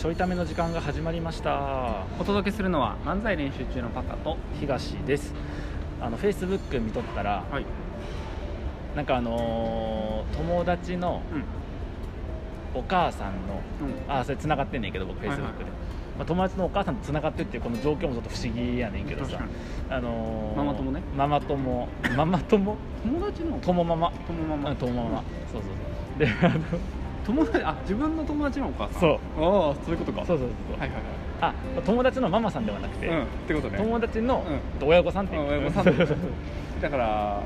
ちょいための時間が始まりました。お届けするのは漫才練習中のパカと東です。あのフェイスブック見とったらはい。なんかあのー友達のうん。お母さんのうん。あそれ繋がってんねんけど僕フェイスブックで、まあ、友達のお母さんと繋がってるっていうこの状況もちょっと不思議やねんけどさ。確かに。あのーママ友ね。ママ友。ママ友？友達の友ママ。友ママ。うん友ママ。そうそうそう。であの友達 あ自分の友達のお母さん。そう。ああそういうことか。そうそうそう、はいはいあ友達のママさんではなくて、はいうんってことね。友達のう親御さんっていうあ親御さんそうそうそうだから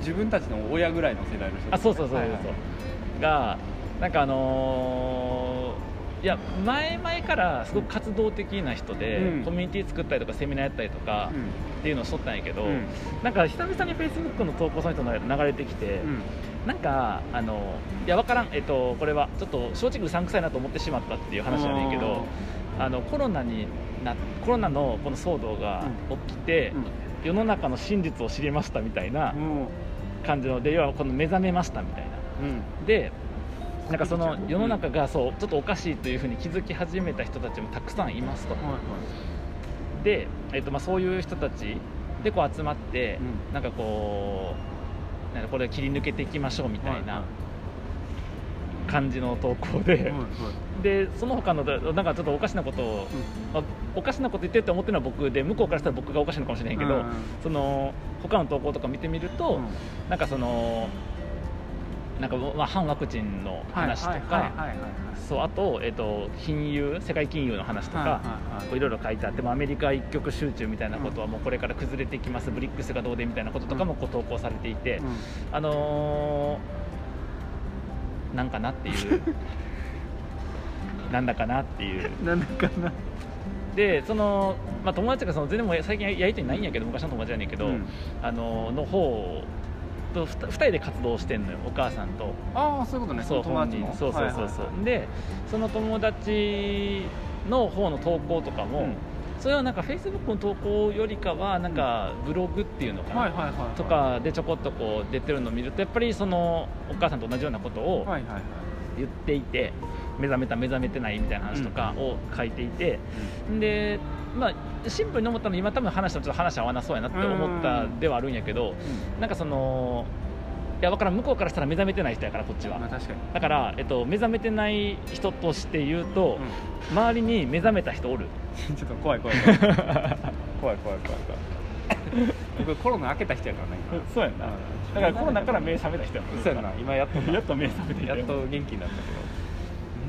自分たちの親ぐらいの世代の人あそうそうそうそうそう、はいはい。がなんかあのーいや前々からすごく活動的な人で、うん。コミュニティ作ったりとかセミナーやったりとかうん。っていうのをしとったんやけど、うん。なんか久々にフェイスブックの投稿その人の流れてきて、うんなんかあのいや分からん、えっと、これはちょっと正直うさんくさいなと思ってしまったっていう話やねんけどあのコロナになコロナのこの騒動が起きて、世の中の真実を知りましたみたいな感じので要はこの目覚めましたみたいな。ううん。でなんかその世の中がそうちょっとおかしいというふうに気づき始めた人たちもたくさんいますと。はいはい。で、えっとまあ、そういう人たちでこう集まって、うん。なんかこうなんかこれ切り抜けていきましょうみたいな感じの投稿で、はいはい。でその他のなんかちょっとおかしなことを、まあ、おかしなこと言ってるって思ってるのは僕で向こうからしたら僕がおかしいのかもしれへんけど、うん。その他の投稿とか見てみると、うん。なんかそのなんか、まあ、反ワクチンの話とか、あと,、えっと金融世界金融の話とか、はいろいろ書いてあってもアメリカ一極集中みたいなことはもうこれから崩れていきます、ブリックスがどうでみたいなこととかもこう投稿されていて、うんあのーなんかなっていう。なんだかなっていう。なんだかな。でその、まあ、友達がその全然もう最近やりとりないんやけど昔の友達やねんけど、うん。あのの方と2人で活動してんのよお母さんと。ああそういうことね。そうの友達の。本人。そうそうそうそう、はい。はいはいでその友達の方の投稿とかも、うん。それはなんかフェイスブックの投稿よりかはなんかブログっていうのかな、はいはいはいはい。とかでちょこっとこう出てるのを見るとやっぱりそのお母さんと同じようなことをはいはいはい。言っていて目覚めた目覚めてないみたいな話とかを書いていて、でまあシンプルに思ったのは今多分話してもちょっと話合わなそうやなって思ったではあるんやけどなんかそのいや分からん。向こうからしたら目覚めてない人やからこっちは。まあ確かに。だから、えっと、目覚めてない人として言うと、周りに目覚めた人おる。う んちょっと怖い怖い怖い。怖い怖い怖い怖い。僕コロナ明けた人やからね今。そうやんな。だからコロナから目覚めた人やもん。そうやな。今やっとなやっと目覚めて。やっと元気になったけど。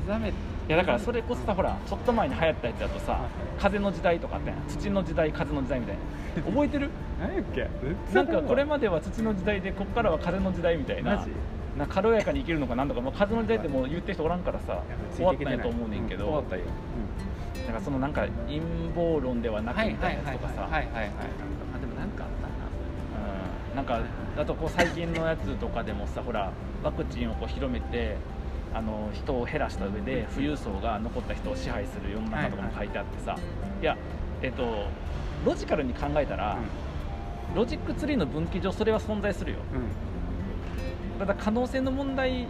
目覚めいやだからそれこそさほらちょっと前に流行ったやつだとさ風の時代とかあってん土の時代風の時代みたいな。覚えてる？何やっけ？なんかこれまでは土の時代でここからは風の時代みたいななんか軽やかに生きるのかなんとか、まあ、風の時代ってもう言ってる人おらんからさ終わったんやと思うねんけど、終わったよ。だからそのなんか陰謀論ではなくみたいなやつとかさ。はいはいはいはい。あでもなんかあったな。うん。なんかあとこう最近のやつとかでもさほらワクチンをこう広めてあの人を減らした上で富裕層が残った人を支配する世の中とかも書いてあってさ、いやえっとロジカルに考えたら、ロジックツリーの分岐上それは存在するよ。うん。うんただ可能性の問題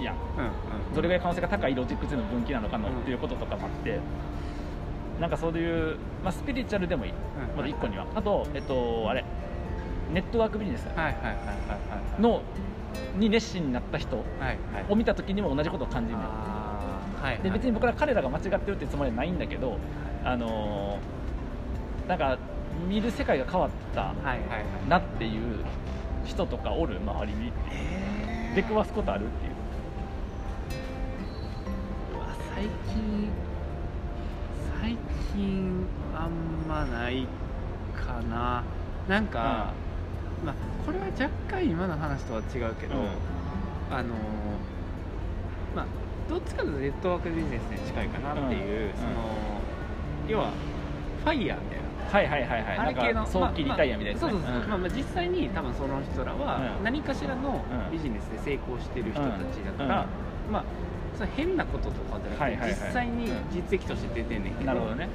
やん。うんうんどれぐらい可能性が高いロジックツリーの分岐なのかのうん。っていうこととかもあってなんかそういう、まあ、スピリチュアルでもいい。うん。まず1個には。あとえっとあれネットワークビジネス。はいはいはいはいはいのに熱心になった人はいはい。を見た時にも同じことを感じる。ねあーはいで別に僕ら彼らが間違ってるってつもりはないんだけどあのーなんか見る世界が変わったはいはいはい。なっていう人とかおる周りにえ出くわすことあるっていう。最近最近あんまないかな。なんか、まあこれは若干今の話とは違うけど、うん。あのまあどっちかというとネットワークビジネスに近いかなっていう、うん。その要はファイヤーみたいな。はいはいはいはい。あれ系の早期リタイアみたいなね。まあまあそうそう。そう、まあまあ実際に多分その人らはうん。何かしらのうん。ビジネスで成功してる人たちだから、まあその変なこととかじゃなくて、はいはいはい。実際に実績として出てんねんけど,、なるほどね。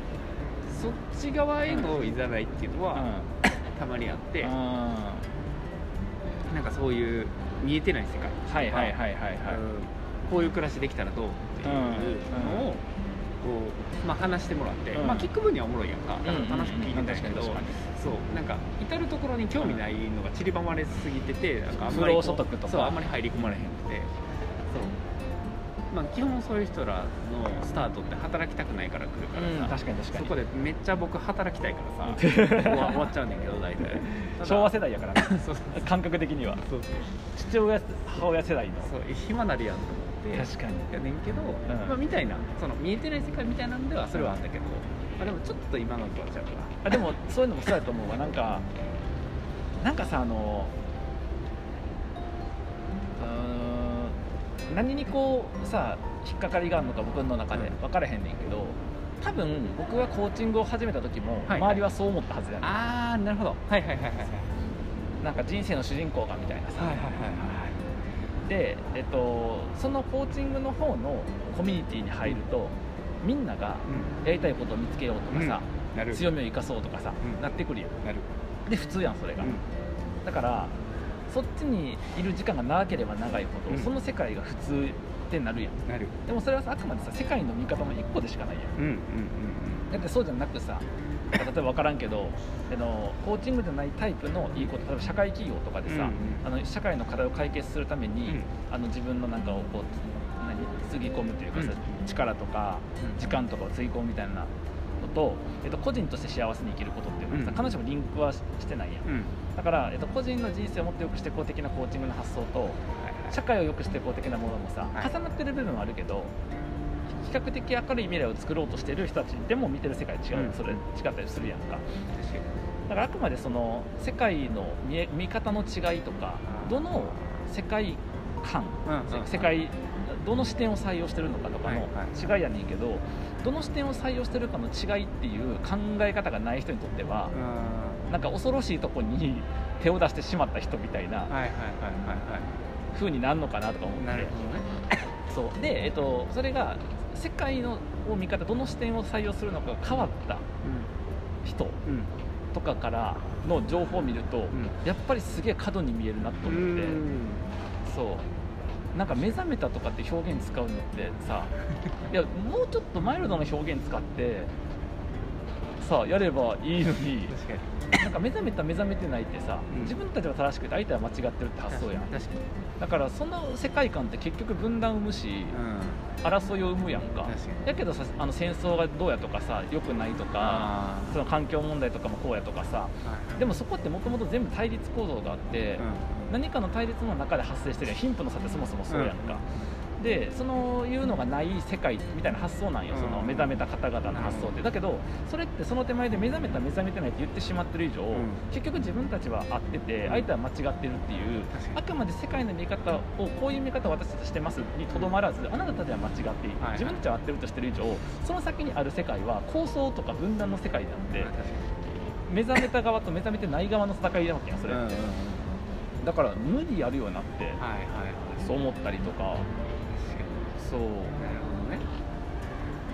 そっち側へのいざないっていうのは、うんたまにあって、うん。なんかそういう見えてない世界。とかはいはいはいはい。こういう暮らしできたらどう？っていうのをう、まあ、話してもらって、うん。まあ聞く分にはおもろいやんか。から楽しく聞いてたんやけど、確かにそうなんか至る所に興味ないのが散りばまれすぎててなんかあんまりそうあんまり入り込まれへんくてまあ基本そういう人らのスタートって働きたくないから来るからさ、うん確かに確かに。そこでめっちゃ僕働きたいからさ。終わ終わっちゃうねんけど大体。昭和世代やからね。そうそう感覚的には。そうそう。父親母親世代の。そう暇なりやんと思って。確かに。やねんけど、まあ、みたいなその見えてない世界みたいなんではそれはあったけど、まあ、でもちょっと今のとはちゃうかあでもそういうのもそうやと思うわ。なんかなんかさあの何にこうさ引っかかりがあるのか僕の中で分からへんねんけど多分僕がコーチングを始めた時もはい周りはそう思ったはずやねん、ああなるほど。はいはいはいはいはい。なんか人生の主人公がみたいなさ、はいはいはいで、えっと、そのコーチングの方のコミュニティに入るとみんながやりたいことを見つけようとかさ、なる。強みを生かそうとかさ、うん。なってくるよなる。で普通やんそれが、だからそっちにいる時間が長ければ長いほど、うん。その世界が普通ってなるやん。なる。でもそれはさあくまでさ世界の見方の一個でしかないやん。うんうんうんだってそうじゃなくさ例えば分からんけど あのコーチングじゃないタイプのいいこと例えば社会企業とかでさ、うんうん。あの社会の課題を解決するために、うん。あの自分のなんかをこう何つぎ込むというかさ、うん。力とかうん。時間とかをつぎ込むみたいなのと、えっと、個人として幸せに生きることっていうのはさ、うん。彼女もリンクはししてないやんうん。うんだから、えっと、個人の人生をもっと良くしていこう的なコーチングの発想と社会を良くしていこう的なものもさ、はい。重なってる部分はあるけど比較的明るい未来を作ろうとしてる人たちでも見てる世界違う、うん。それ違ったりするやんか。だからあくまでその世界の見え見方の違いとかどの世界観、うんうん世界どの視点を採用してるのかとかの違いやねんけど、どの視点を採用してるかの違いっていう考え方がない人にとってはうんなんか恐ろしいとこに手を出してしまった人みたいなはいはいはいはいは風になるのかなとか思って。いなるほどね。そう。で、えっと、それが世界の見方どの視点を採用するのかが変わった人うん。うん。とかからの情報を見ると、やっぱりすげえ過度に見えるなと思って、そう。なんか目覚めたとかって表現使うのってさ いやもうちょっとマイルドな表現使ってさやればいいのに確かになんか目覚めた目覚めてないってさ、うん。自分たちは正しくて相手は間違ってるって発想やん。確かに。だからその世界観って結局分断を生むし、うん。争いを生むやんか。だけどさあの戦争がどうやとかさ良くないとかあその環境問題とかもこうやとかさーでもそこってもともと全部対立構造があって、何かの対立の中で発生してる貧富の差ってそもそもそうやんか、でそのいうのがない世界みたいな発想なんよ、うん。その目覚めた方々の発想って。だけどそれってその手前で目覚めた目覚めてないって言ってしまってる以上、ん。結局自分たちは合ってて相手は間違ってるっていうあくまで世界の見方をこういう見方を私たちしてますにとどまらずあなたたちは間違っている、はい自分たちは合ってるとしてる以上その先にある世界は構想とか分断の世界なんで、目覚めた側と目覚めてない側の戦いなわけやんそれ、にうんうんうん。だから無理やるようになって、はいはいはい。そう思ったりとかそうになるほどね。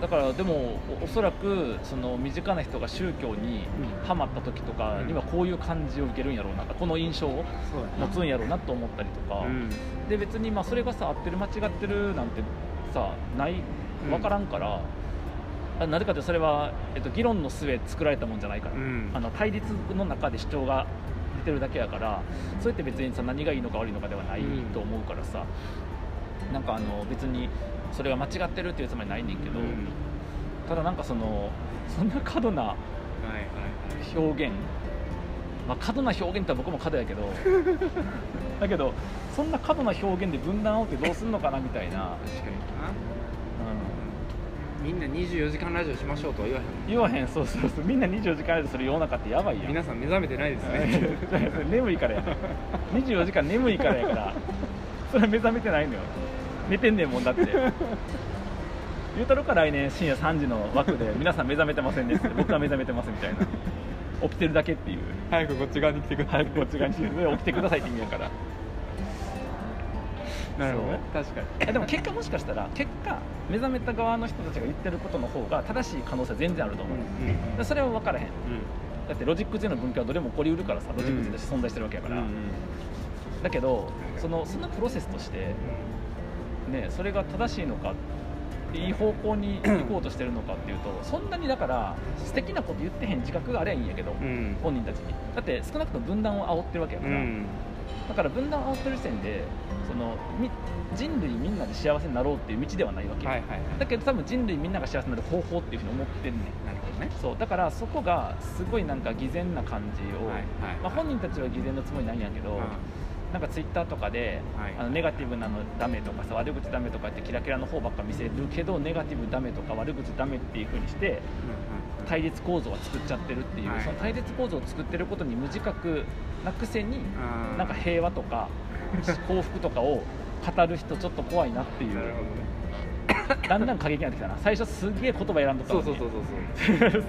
だからでもおおそらくその身近な人が宗教にうん。ハマった時とかにはこういう感じを受けるんやろうなこの印象を持つんやろうなと思ったりとか、うん。で別にまあそれがさ合ってる間違ってるなんてさない？分からんから、あなぜかというとそれは、えっと、議論の末作られたもんじゃないから、うん。あの対立の中で主張が出てるだけやからそれって別にさ何がいいのか悪いのかではないうん。と思うからさ、なんかあの別にそれが間違ってるっていうつもりないねんけど、うん。ただなんかその そんな過度な表現、まあ、過度な表現って僕も過度やけど だけどそんな過度な表現で分断をってどうすんのかなみたいな、確かにみんな24時間ラジオしましょうとは言わへん。ん、言わへん。そうそうそう。みんな24時間でする世の中ってやばいやん。皆さん目覚めてないですね。眠いからや。24時間眠いからやから。それは目覚めてないのよ寝てんねんもんだって。言うたろか来年深夜3時の枠で皆さん目覚めてませんねって。僕は目覚めてますみたいな。起きてるだけっていう。早くこっち側に来てください。早くこっち側に来て起きてくださいって意味やから。なるほど確かに。えでも結果もしかしたら結果目覚めた側の人たちが言ってることの方が正しい可能性は全然あると思う、うんでそれは分からへん。だってロジック税の文化はどれも起こりうるからさロジック税として存在してるわけやから、だけどそのそのプロセスとしてねそれが正しいのかっいい方向に行こうとしてるのかっていうと そんなにだから素敵なこと言ってへん自覚があればいいんやけど、うん。本人たちに。だって少なくとも分断を煽ってるわけやから、うん。だから分断を煽ってる時点でそのみ人類みんなで幸せになろうっていう道ではないわけよ、はいはいはい。だけど多分人類みんなが幸せになる方法っていうふうに思ってるねん。なるほどね。そうだからそこがすごいなんか偽善な感じを、はいはいまあ、本人たちは偽善のつもりないんやけど、なんかツイッターとかで、はい。あのネガティブなのダメとかさ悪口ダメとかってキラキラの方ばっか見せるけどネガティブダメとか悪口ダメっていう風にして対立構造は作っちゃってるっていう、はい。その対立構造を作ってることに無自覚なくせにうんなんか平和とか幸福とかを語る人ちょっと怖いなっていう。だんだん過激になってきたな。最初すげえ言葉選んどったのに。そうそうそうそう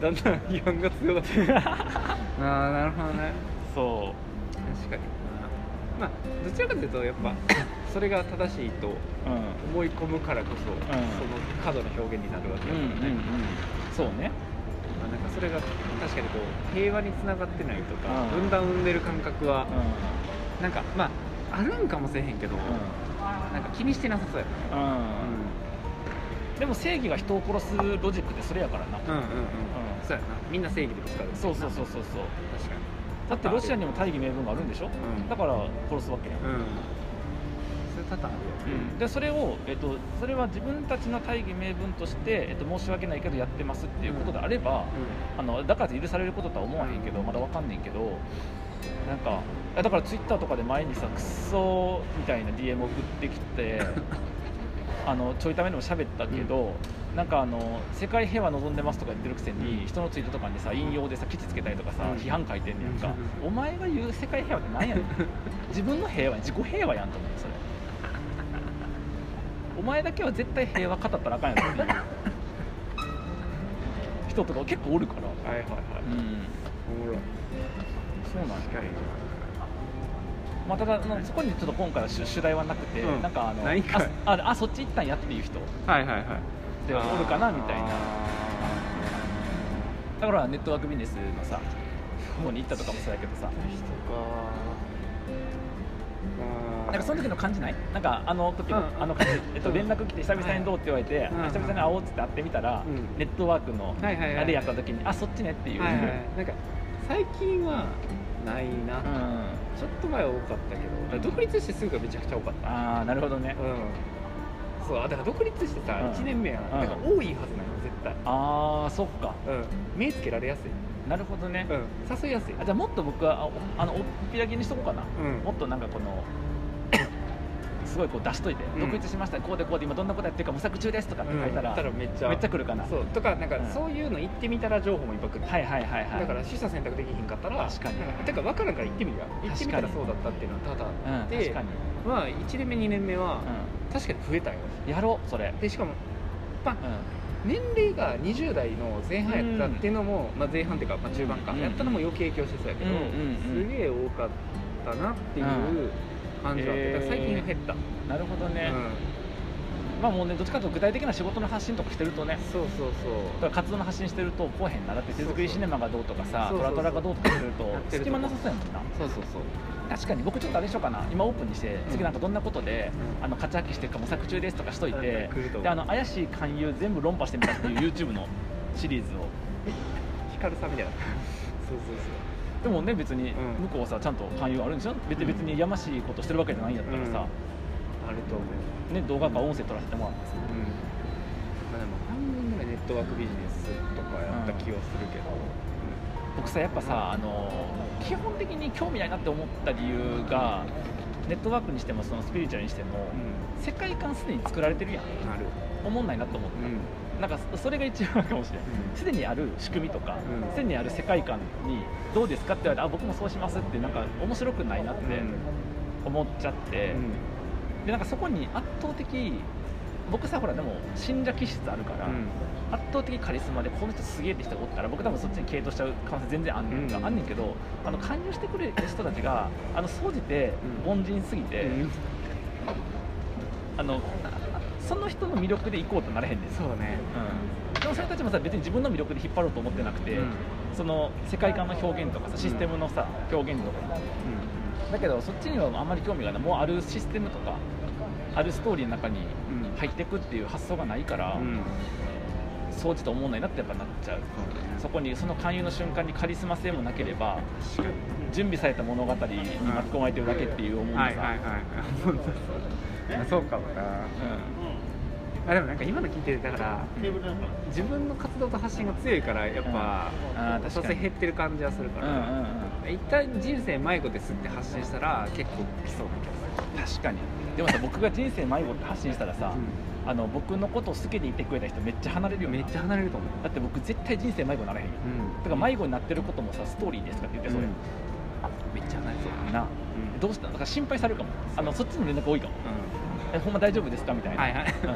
だんだん批判が強かった ああなるほどね。そ確かにまあどちらかというとやっぱそれが正しいとううん。思い込むからこそ、ん。その過度な表現になるわけうんうんうんだからね、そうね。まあ、なんかそれが確かにこう平和につながってないとか、うん。分断を生んでる感覚はうなんかまああるんかもしれへんけど、ん。なんか気にしてなさそうやな、うん、うんでも正義が人を殺すロジックってそれやからな、うん、うん。うん。そうやな。みんな正義でぶつかる。そうそうそうそうそう。確かにだってロシアにも大義名分があるんでしょ、ん。だから殺すわけやん、うん。そういうパターンあるよね。でそれを、えっと、それは自分たちの大義名分として、えっと、申し訳ないけどやってますっていうことであれば、あのだから許されることとは思わへんけど、まだわかんねんけどなんかだからツイッターとかで前にさクソみたいな DM 送ってきて あのちょいためにも喋ったけど、なんかあの世界平和望んでますとか言ってるくせに、うん。人のツイートとかにさ引用でさケチつけたりとかさ、うん。批判書いてんねやんか、うお前が言う世界平和って何やねん。自分の平和やん。自己平和やんと思ってそれ。お前だけは絶対平和語ったらあかんやろっていう人とか結構おるから。はいはいはい。うん。おもろい。そうなん確かにまあ、ただそこにちょっと今回は主主題はなくて、うん。なんかあのあああそっち行ったんやっていう人。はいはいはい。でおるかなみたいな。あだからネットワークビジネスのさ方に行ったとかもそうやけどさ。なんかその時の感じない？なんかあの時の、うん。あの感じ、えっと、うん連絡来て久々にどうって言われて、うんあ久々に会おうっつって会ってみたら、うん。ネットワークのはいはいはい。あれやった時に、あそっちねっていう、はいはい。なんか最近はないな、うんちょっと前は多かったけど独立してすぐがめちゃくちゃ多かった。ああなるほどね。うん。そうあだから独立してさ、うん。1年目やな、うん。だから多いはずなの絶対。ああそっか。うん。目つけられやすい、なるほどね、うん、誘いやすい。あじゃあもっと僕はあのおっぴらげにしとこうかな、うん。もっとなんかこのすごいこう出しといて、うん。独立しましたこうでこうで今どんなことやってるか模索中ですとかって書いたら,、めっちゃめっちゃ来るかな。そう。とかなんかうん。そういうの言ってみたら情報もいっぱい来る、はいはいはいはい。だから取捨選択できひんかったら確かに。てか分からんから行ってみるや行ってみたらそうだったっていうのはただうん、で確かに、まあ1年目2年目はう確かに増えたよ。ん、やろうそれ、でしかも年齢が20代の前半やったっていうのも、まあ、前半っていうか、まあ、中盤か、うん。やったのも余計影響してそうやけど、すげえ多かったなっていう感じはあって、へー。だから最近は減った、なるほどね、うまあもうねどっちかというと具体的な仕事の発信とかしてるとね。ん、そうそうそう。だから活動の発信してるとこうへんなだって手作りシネマがどうとかさそうそうそう。トラトラがどうとかしてるとやってると。隙間なさそうやもんな。そうそうそう。確かに僕ちょっとあれしようかな。今オープンにして次なんかどんなことで、うん。あの勝ち発揮していくか模索中ですとかしといてうん。来るであの怪しい勧誘全部論破してみたっていう YouTube のシリーズを。ヒカルさんみたいな。そうそうそうでもね別にうん。向こうはさちゃんと勧誘あるんでしょ？別に別にやましいことしてるわけじゃないんやったらさ、あると思う。ね、動画か音声撮らせてもらってさ。うん。まあでも半分ぐらいネットワークビジネスとかやった気はするけど、僕さやっぱさあの基本的に興味ないなって思った理由がネットワークにしてもそのスピリチュアルにしてもうん。世界観すでに作られてるやん。ある。思んないなと思った、うんなんかそれが一番かもしれない。うんすでにある仕組みとかうん。すで、にある世界観にどうですかって言われてあ僕もそうしますってなんか面白くないなって思っちゃって、でなんかそこに圧倒的僕さほらでも信者気質あるから、圧倒的カリスマでこの人すげえって人がおったら僕多分そっちに傾倒しちゃう可能性全然あんねんか、うんあんねんけどあの勧誘してくれる人たちがあの総じてうん凡人すぎて、うん。あのその人の魅力で行こうとなれへんねん。そうね。うん、でもそれたちもさ別に自分の魅力で引っ張ろうと思ってなくて、うん。その世界観の表現とかさシステムのさ、表現とか。だけどそっちにはあんまり興味がない。もうあるシステムとかあるストーリーの中にうん入ってくっていう発想がないから、うん。掃除と思わないなってやっぱなっちゃう。そこにその勧誘の瞬間にカリスマ性もなければ準備された物語に巻き込まれてるだけっていう思うのさ、はいはいはい そうそうかもなあでもなんか今の聞いてるだから自分の活動と発信が強いからやっぱ、うん。あー確かに。所詮減ってる感じはするから、うんうんうん。うん一旦人生迷子ですって発信したら結構来そうな気が確かに。でもさ僕が人生迷子って発信したらさ、する、あの僕のことを好きでいてくれた人めっちゃ離れるよなめっちゃ離れると思う。だって僕絶対人生迷子にならへんよ。うん。だから迷子になってることもさストーリーですかって言ってそれ、うん。めっちゃ離れそうな。うん。どうした？のだから心配されるかも。あのそっちの連絡多いかも。えほんま大丈夫ですか？みたいな、はいはい。うん。ふ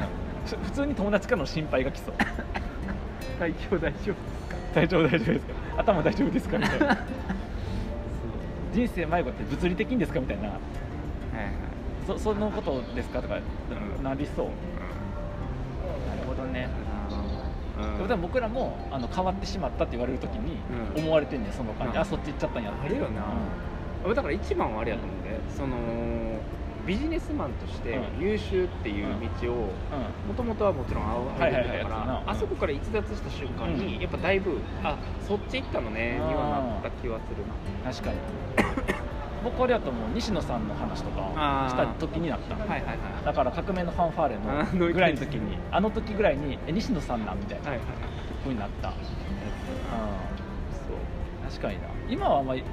普通に友達からの心配が来そう。体 調大丈夫大丈夫大丈夫ですか？頭大丈夫ですか？みたいな。人生迷子って物理的にですか？みたいな。はいはい。そそのことですか？とかうんなりそう。なるほどね。うん。でも僕らもあの変わってしまったって言われるときにうん。思われてんねんその感じ、うん。あそっち行っちゃったんやって。あるよな、俺だから一番はあれやと思うんで。そのビジネスマンとしてうん。優秀っていう道をもともとはもちろん歩いはいはいたからあそこから逸脱した瞬間にうん。やっぱだいぶあそっち行ったのねにはなった気はするな。確かに。僕あれやと思う西野さんの話とかした時になった。のはいはいはい。だから革命のファンファーレのぐらいの時にあの時ぐらいにえ西野さんなんみたいな。はいはいはい。風になった、う。ん、そう確かにな。今はあんまり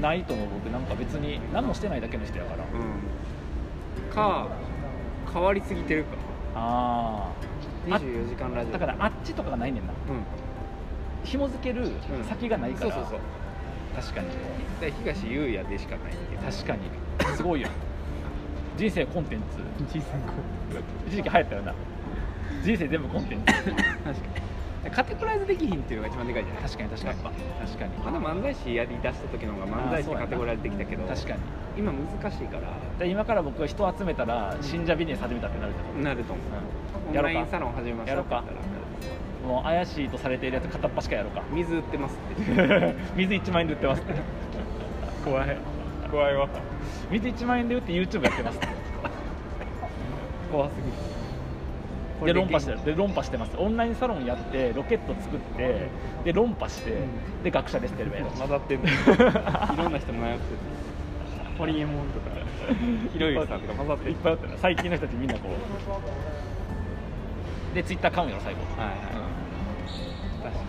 ないと思う僕。なんか別に何もしてないだけの人やから、うんか変わりすぎてるか。ああ24時間ラジオ。だからあっちとかがないねんな。うん。紐付ける先がないから、そうそうそう。確かに。で東優也でしかないっていう。確かに。すごいよ。人生コンテンツ。小さい一時期流行ったよな。人生全部コンテンツ。確かにカテゴライズできひんっていうのが一番でかいじゃない？確かに確かに。確かに。ぱまだ漫才師やりだした時の方が漫才師ってカテゴライズできたけど確かに。今難しいから。で今から僕が人を集めたら信者ビジネス始めたってなるけど、なると思う。うん。オンラインサロン始めましたやろうか。もう怪しいとされているやつ片っ端からやろうか。水売ってますって。水1万円で売ってますって。怖い。怖いわ。水1万円で売って YouTube やってますって。怖すぎるで論破してるで論破してます。オンラインサロンやってロケット作ってで論破して、うん。で学者ですってる混ざって いろんな人迷ってる。ホリエモンとか ひろゆきさんとか混ざってる。いっぱいあったな。最近の人たちみんなこう。でツイッター買うんやろ最後、はいはい。うん。確かに。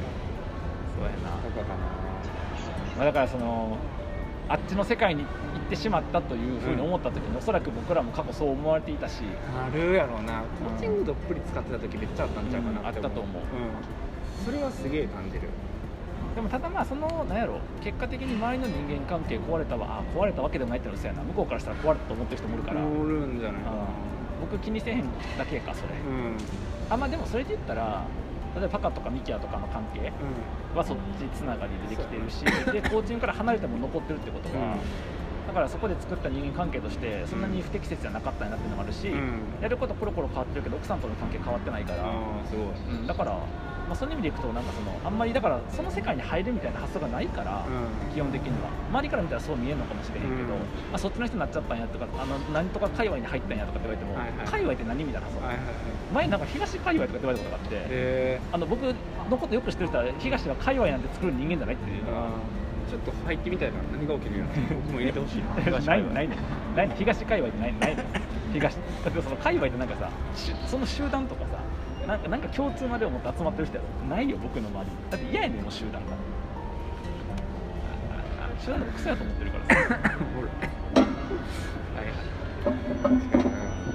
そうやな、とかかな。まあ、だからそのあっちの世界に行ってしまったというふうに思った時に、おそらく僕らも過去そう思われていたしあるやろうな。コーチングどっぷり使ってた時めっちゃあったんちゃうかなうん。あったと思う。う。ん、それはすげえ感じる。でもただまあそのなんやろ結果的に周りの人間関係壊れたわあ壊れたわけでもないってのはやな。向こうからしたら壊れたと思ってる人もいるから、おるんじゃないかな。僕気にせえへんだけかそれ、うん。あまあでもそれで言ったら例えばパカとかミキアとかの関係うはそっちつながりでできてるしでコーチングから離れても残ってるってことは、だからそこで作った人間関係としてそんなに不適切じゃなかったなっていうのもあるし、やることコロコロ変わってるけど奥さんとの関係変わってないから、ああすごい。うん、だから、まあ、そういう意味でいくとなんかそのあんまりだからその世界に入るみたいな発想がないから、う基本的には。周りから見たらそう見えるのかもしれへんけど、うん。まあ、そっちの人になっちゃったんやとかあの何とか界隈に入ったんやとかって言われても、はいはい界隈って何みたいな発想、んはいはいはい。前なんか東界隈とかって言われたことがあって、であの僕のことよく知ってる人は東は界隈なんて作る人間じゃないっていうのちょっと入ってみたいな何が起きるんやろ僕も入れてほしいなないのないのないの東界隈ってないない。の東だってその界隈ってなんかさしその集団とかさなんかなんか共通のあれを持って集まってる人やろ。ないよ僕の周り。にだって嫌やねんもう集団が。集団のクソやと思ってるからさ。はい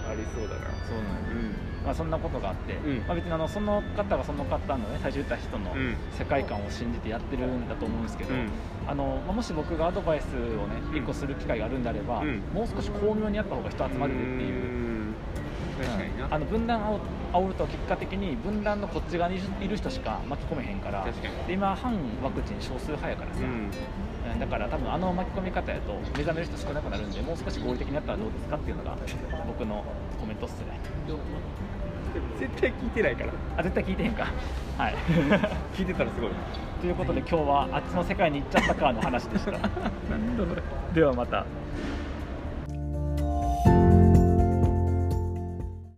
ありそうだな。そうなのうん。まあ、そんなことがあって、うん。まあ、別にあのその方がその方のね最初言った人のうん。世界観を信じてやってるんだと思うんですけど、うん。あのまあもし僕がアドバイスをねうん。一個する機会があるんであれば、うん。もう少し巧妙にやった方が人集まるねっていう。あの分断を煽ると結果的に分断のこっち側にいる人しか巻き込めへんからで今反ワクチン少数派やからさ、うん。うんだから多分あの巻き込み方やと目覚める人少なくなるんでもう少し合理的にやったらどうですかっていうのが僕のコメントっすね。絶対聞いてないから。あ絶対聞いてへんか。はい。聞いてたらすごい。ということで今日はあっちの世界に行っちゃったかの話でした。ではまた